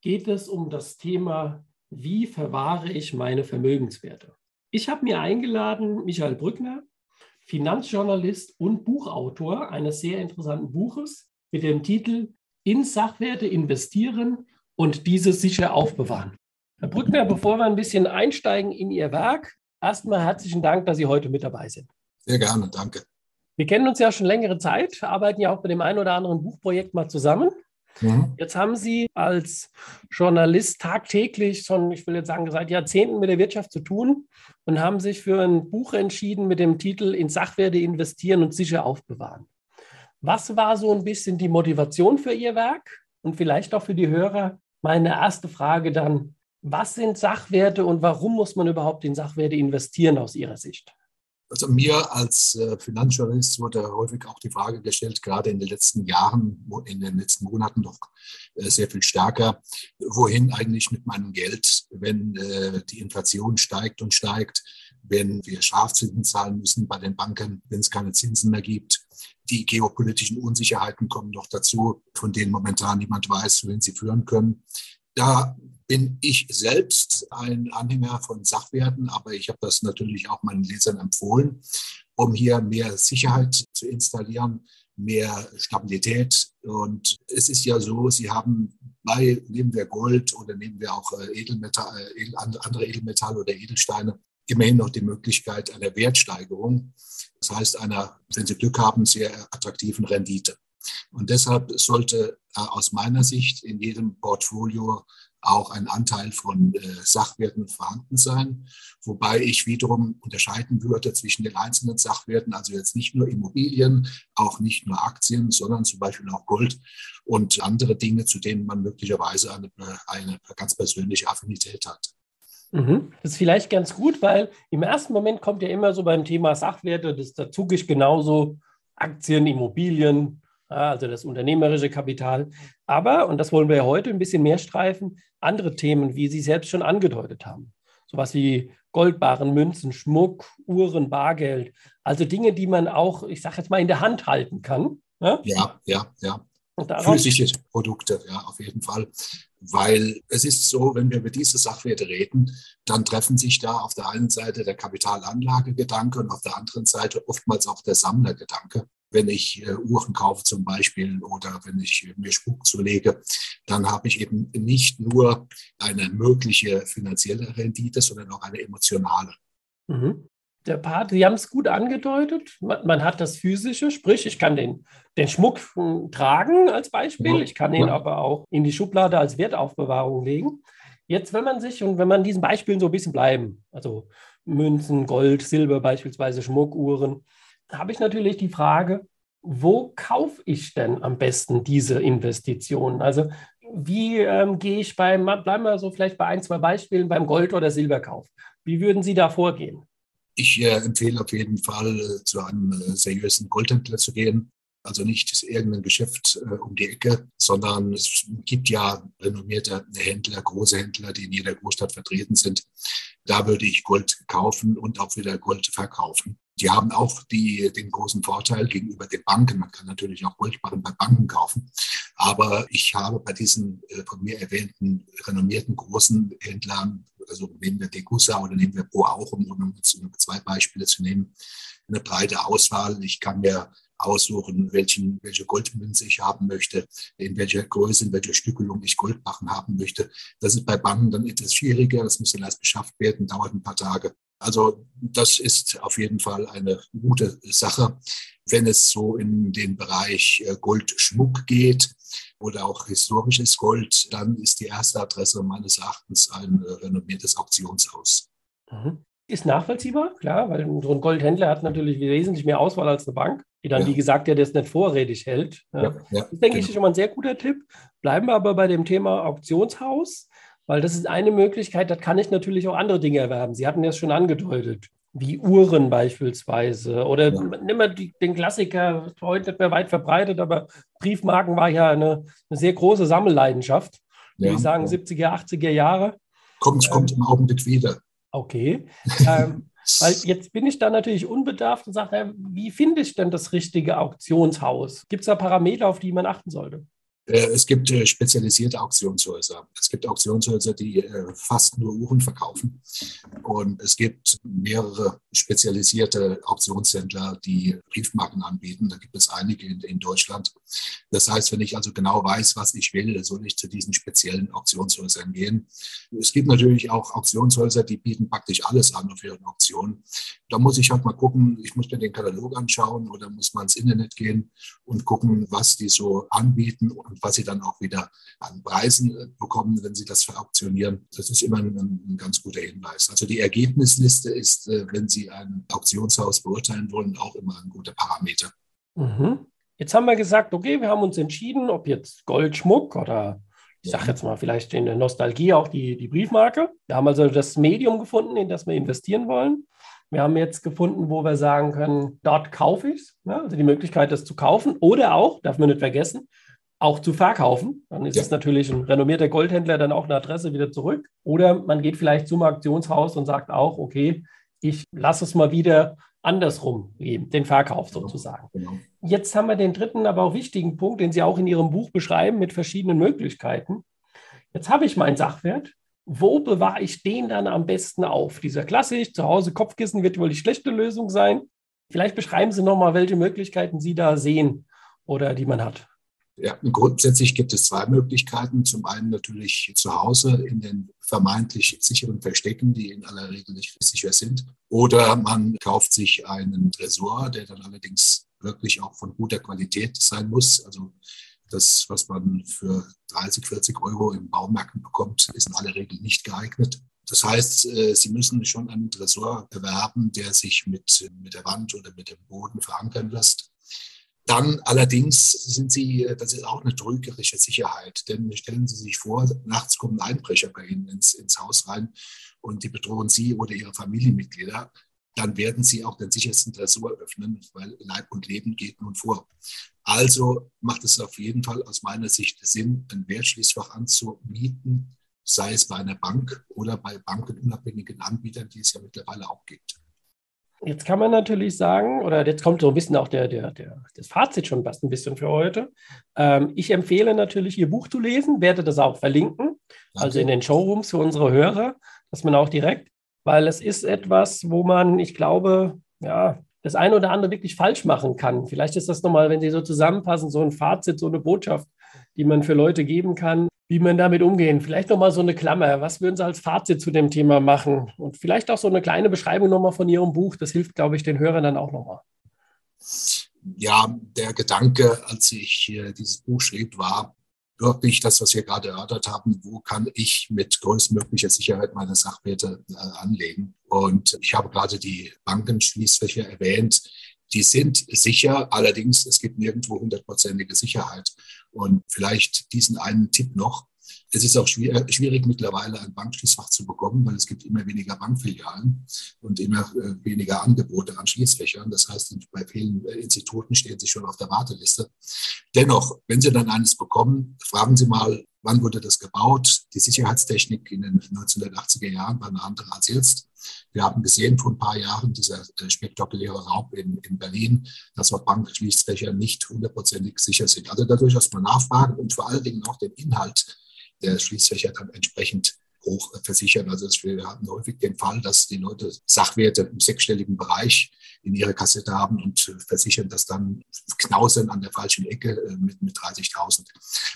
geht es um das Thema, wie verwahre ich meine Vermögenswerte? Ich habe mir eingeladen, Michael Brückner, Finanzjournalist und Buchautor eines sehr interessanten Buches mit dem Titel In Sachwerte investieren und diese sicher aufbewahren. Herr Brückner, bevor wir ein bisschen einsteigen in Ihr Werk, erstmal herzlichen Dank, dass Sie heute mit dabei sind. Sehr gerne, danke. Wir kennen uns ja schon längere Zeit, arbeiten ja auch bei dem einen oder anderen Buchprojekt mal zusammen. Mhm. Jetzt haben Sie als Journalist tagtäglich schon, ich will jetzt sagen, seit Jahrzehnten mit der Wirtschaft zu tun und haben sich für ein Buch entschieden mit dem Titel In Sachwerte investieren und sicher aufbewahren. Was war so ein bisschen die Motivation für Ihr Werk? Und vielleicht auch für die Hörer meine erste Frage dann, was sind Sachwerte und warum muss man überhaupt in Sachwerte investieren aus Ihrer Sicht? Also mir als äh, Finanzjournalist wurde häufig auch die Frage gestellt, gerade in den letzten Jahren, in den letzten Monaten doch äh, sehr viel stärker, wohin eigentlich mit meinem Geld, wenn äh, die Inflation steigt und steigt, wenn wir Strafzinsen zahlen müssen bei den Banken, wenn es keine Zinsen mehr gibt. Die geopolitischen Unsicherheiten kommen noch dazu, von denen momentan niemand weiß, wohin sie führen können. Da bin ich selbst ein Anhänger von Sachwerten, aber ich habe das natürlich auch meinen Lesern empfohlen, um hier mehr Sicherheit zu installieren, mehr Stabilität. Und es ist ja so, Sie haben bei, nehmen wir Gold oder nehmen wir auch äh, Edelmetall, äh, andere Edelmetalle oder Edelsteine, immerhin noch die Möglichkeit einer Wertsteigerung. Das heißt, einer, wenn Sie Glück haben, sehr attraktiven Rendite. Und deshalb sollte äh, aus meiner Sicht in jedem Portfolio auch ein Anteil von äh, Sachwerten vorhanden sein, wobei ich wiederum unterscheiden würde zwischen den einzelnen Sachwerten, also jetzt nicht nur Immobilien, auch nicht nur Aktien, sondern zum Beispiel auch Gold und andere Dinge, zu denen man möglicherweise eine, eine ganz persönliche Affinität hat. Mhm. Das ist vielleicht ganz gut, weil im ersten Moment kommt ja immer so beim Thema Sachwerte, das dazu ich genauso Aktien, Immobilien, also das unternehmerische Kapital. Aber, und das wollen wir ja heute ein bisschen mehr streifen, andere Themen, wie Sie selbst schon angedeutet haben. Sowas wie Goldbarren, Münzen, Schmuck, Uhren, Bargeld. Also Dinge, die man auch, ich sage jetzt mal, in der Hand halten kann. Ja, ja, ja. ja. Physische Produkte, ja, auf jeden Fall. Weil es ist so, wenn wir über diese Sachwerte reden, dann treffen sich da auf der einen Seite der Kapitalanlagegedanke und auf der anderen Seite oftmals auch der Sammlergedanke wenn ich äh, Uhren kaufe zum Beispiel oder wenn ich mir Spuk zulege, dann habe ich eben nicht nur eine mögliche finanzielle Rendite, sondern auch eine emotionale. Mhm. Der Part, Sie haben es gut angedeutet. Man, man, hat das Physische, sprich, ich kann den, den Schmuck hm, tragen als Beispiel. Ja. Ich kann ihn aber auch in die Schublade als Wertaufbewahrung legen. Jetzt, wenn man sich und wenn man diesen Beispielen so ein bisschen bleiben, also Münzen, Gold, Silber beispielsweise, Schmuckuhren, habe ich natürlich die Frage, wo kaufe ich denn am besten diese Investitionen? Also wie ähm, gehe ich beim, bleiben wir so vielleicht bei ein, zwei Beispielen, beim Gold- oder Silberkauf. Wie würden Sie da vorgehen? Ich äh, empfehle auf jeden Fall, äh, zu einem äh, seriösen Goldhändler zu gehen. Also nicht irgendein Geschäft um die Ecke, sondern es gibt ja renommierte Händler, große Händler, die in jeder Großstadt vertreten sind. Da würde ich Gold kaufen und auch wieder Gold verkaufen. Die haben auch die, den großen Vorteil gegenüber den Banken. Man kann natürlich auch Goldbarren bei Banken kaufen. Aber ich habe bei diesen äh, von mir erwähnten renommierten großen Händlern, also nehmen wir Degussa oder nehmen wir Pro auch, um, zwei Beispiele zu nehmen, eine breite Auswahl. Ich kann mir aussuchen, welchen, welche Goldmünze ich haben möchte, in welcher Größe, in welcher Stückelung ich Goldbarren haben möchte. Das ist bei Banken dann etwas schwieriger. Das muss dann erst beschafft werden, dauert ein paar Tage. Also das ist auf jeden Fall eine gute Sache. Wenn es so in den Bereich äh, Goldschmuck geht oder auch historisches Gold, dann ist die erste Adresse meines Erachtens ein äh, renommiertes Auktionshaus. Mhm. Ist nachvollziehbar, klar, weil so ein Goldhändler hat natürlich wesentlich mehr Auswahl als eine Bank, die dann, ja. wie gesagt, ja das nicht vorrätig hält. Ja, ja, das denke genau. ich ist schon mal ein sehr guter Tipp. Bleiben wir aber bei dem Thema Auktionshaus. Weil das ist eine Möglichkeit, da kann ich natürlich auch andere Dinge erwerben. Sie hatten das schon angedeutet, wie Uhren beispielsweise. Oder ja. nimm mal die, den Klassiker, heute nicht mehr weit verbreitet, aber Briefmarken war ja eine, eine sehr große Sammelleidenschaft. Ja, ich sagen, ja. 70er, 80er Jahre. Kommt, ähm, kommt im Augenblick wieder. Okay. ähm, weil jetzt bin ich da natürlich unbedarft und sage, wie finde ich denn das richtige Auktionshaus? Gibt es da Parameter, auf die man achten sollte? Äh, es gibt äh, spezialisierte Auktionshäuser. Es gibt Auktionshäuser, die äh, fast nur Uhren verkaufen. Und es gibt mehrere spezialisierte Auktionshändler, die Briefmarken anbieten. Da gibt es einige in, Deutschland. Das heißt, wenn ich also genau weiß, was ich will, soll ich zu diesen speziellen Auktionshäusern gehen. Es gibt natürlich auch Auktionshäuser, die bieten praktisch alles an auf ihren Auktionen. Da muss ich halt mal gucken, ich muss mir den Katalog anschauen oder muss mal ins Internet gehen und gucken, was die so anbieten und was sie dann auch wieder an Preisen äh, bekommen, wenn sie das verauktionieren. Das ist immer ein, ein ganz guter Hinweis. Also die Ergebnisliste ist, äh, wenn Sie ein Auktionshaus beurteilen wollen, auch immer ein guter Parameter. Mhm. Jetzt haben wir gesagt, okay, wir haben uns entschieden, ob jetzt Goldschmuck oder ich sage jetzt mal vielleicht in der Nostalgie auch die, die Briefmarke. Wir haben also das Medium gefunden, in das wir investieren wollen. Wir haben jetzt gefunden, wo wir sagen können, dort kaufe ich es. Ja, also die Möglichkeit, das zu kaufen oder auch, darf man nicht vergessen, auch zu verkaufen. Dann ist ja. es natürlich ein renommierter Goldhändler dann auch eine Adresse wieder zurück. Oder man geht vielleicht zum Auktionshaus und sagt auch, okay, ich lasse es mal wieder andersrum geben, den Verkauf genau. sozusagen. Genau. Jetzt haben wir den dritten, aber auch wichtigen Punkt, den Sie auch in Ihrem Buch beschreiben mit verschiedenen Möglichkeiten. Jetzt habe ich meinen Sachwert. Wo bewahre ich den dann am besten auf? Dieser klassisch, zu Hause Kopfkissen wird wohl die schlechte Lösung sein. Vielleicht beschreiben Sie nochmal, welche Möglichkeiten Sie da sehen oder die man hat. Ja, grundsätzlich gibt es zwei Möglichkeiten. Zum einen natürlich zu Hause in den vermeintlich sicheren Verstecken, die in aller Regel nicht sicher sind. Oder man kauft sich einen Tresor, der dann allerdings wirklich auch von guter Qualität sein muss. Also das, was man für 30, 40 Euro im Baumärkten bekommt, ist in aller Regel nicht geeignet. Das heißt, äh, Sie müssen schon einen Tresor erwerben, der sich mit, mit der Wand oder mit dem Boden verankern lässt. Dann allerdings sind sie, das ist auch eine trügerische Sicherheit, denn stellen Sie sich vor, nachts kommen Einbrecher bei Ihnen ins, ins Haus rein und die bedrohen Sie oder Ihre Familienmitglieder, dann werden Sie auch den sichersten Tresor öffnen, weil Leib und Leben geht nun vor. Also macht es auf jeden Fall aus meiner Sicht Sinn, ein Wertschließfach anzumieten, sei es bei einer Bank oder bei bankenunabhängigen Anbietern, die es ja mittlerweile auch gibt. Jetzt kann man natürlich sagen, oder jetzt kommt so ein bisschen auch der, der, der, das Fazit schon fast ein bisschen für heute. Ähm, ich empfehle natürlich, Ihr Buch zu lesen, werde das auch verlinken, also in den Showrooms für unsere Hörer, dass man auch direkt, weil es ist etwas, wo man, ich glaube, ja, das eine oder andere wirklich falsch machen kann. Vielleicht ist das nochmal, wenn Sie so zusammenfassen, so ein Fazit, so eine Botschaft, die man für Leute geben kann, wie man damit umgehen. Vielleicht nochmal so eine Klammer. Was würden Sie als Fazit zu dem Thema machen? Und vielleicht auch so eine kleine Beschreibung nochmal von Ihrem Buch. Das hilft, glaube ich, den Hörern dann auch nochmal. Ja, der Gedanke, als ich dieses Buch schrieb, war wirklich das, was wir gerade erörtert haben. Wo kann ich mit größtmöglicher Sicherheit meine Sachwerte äh, anlegen? Und ich habe gerade die Bankenschließfächer erwähnt die sind sicher, allerdings es gibt nirgendwo hundertprozentige Sicherheit. Und vielleicht diesen einen Tipp noch. Es ist auch schwierig, schwierig mittlerweile ein Bankschließfach zu bekommen, weil es gibt immer weniger Bankfilialen und immer äh, weniger Angebote an Schließfächern. Das heißt, bei vielen äh, Instituten stehen sie schon auf der Warteliste. Dennoch, wenn Sie dann eines bekommen, fragen Sie mal, wann wurde das gebaut? Die Sicherheitstechnik in den 1980er Jahren war eine andere als jetzt. Wir haben gesehen vor ein paar Jahren dieser äh, spektakuläre Raub in, in Berlin, dass auch Bankschließfächer nicht hundertprozentig sicher sind. Also dadurch, dass man nachfragen und vor allen Dingen auch den Inhalt der Schließfächer dann entsprechend hoch versichern. Also wir hatten häufig den Fall, dass die Leute Sachwerte im sechsstelligen Bereich in ihrer Kassette haben und versichern das dann knausern an der falschen Ecke äh, mit, mit 30.000.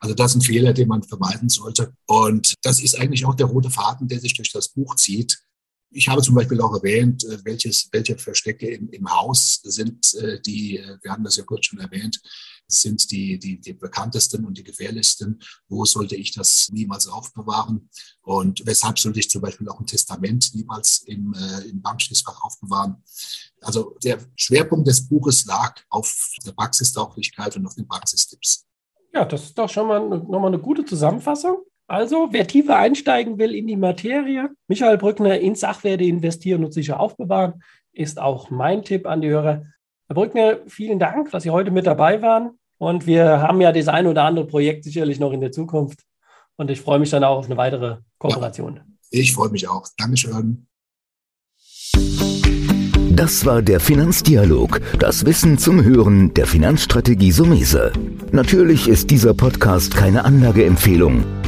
Also das ist ein Fehler, den man vermeiden sollte. Und das ist eigentlich auch der rote Faden, der sich durch das Buch zieht. Ich habe zum Beispiel auch erwähnt, äh, welches, welche Verstecke im, im Haus sind, äh, die, äh, wir haben das ja kurz schon erwähnt, sind die, die, die bekanntesten und die gefährlichsten. Wo sollte ich das niemals aufbewahren? Und weshalb sollte ich zum Beispiel auch ein Testament niemals im, äh, im Bankschließfach aufbewahren? Also der Schwerpunkt des Buches lag auf der Praxistauglichkeit und auf den Praxistipps. Ja, das ist doch schon mal nochmal eine gute Zusammenfassung. Also, wer tiefer einsteigen will in die Materie, Michael Brückner in Sachwerte investieren und sicher aufbewahren, ist auch mein Tipp an die Hörer. Herr Brückner, vielen Dank, dass Sie heute mit dabei waren. Und wir haben ja das ein oder andere Projekt sicherlich noch in der Zukunft. Und ich freue mich dann auch auf eine weitere Kooperation. Ja, ich freue mich auch. Dankeschön. Das war der Finanzdialog, das Wissen zum Hören der Finanzstrategie Sumese. Natürlich ist dieser Podcast keine Anlageempfehlung,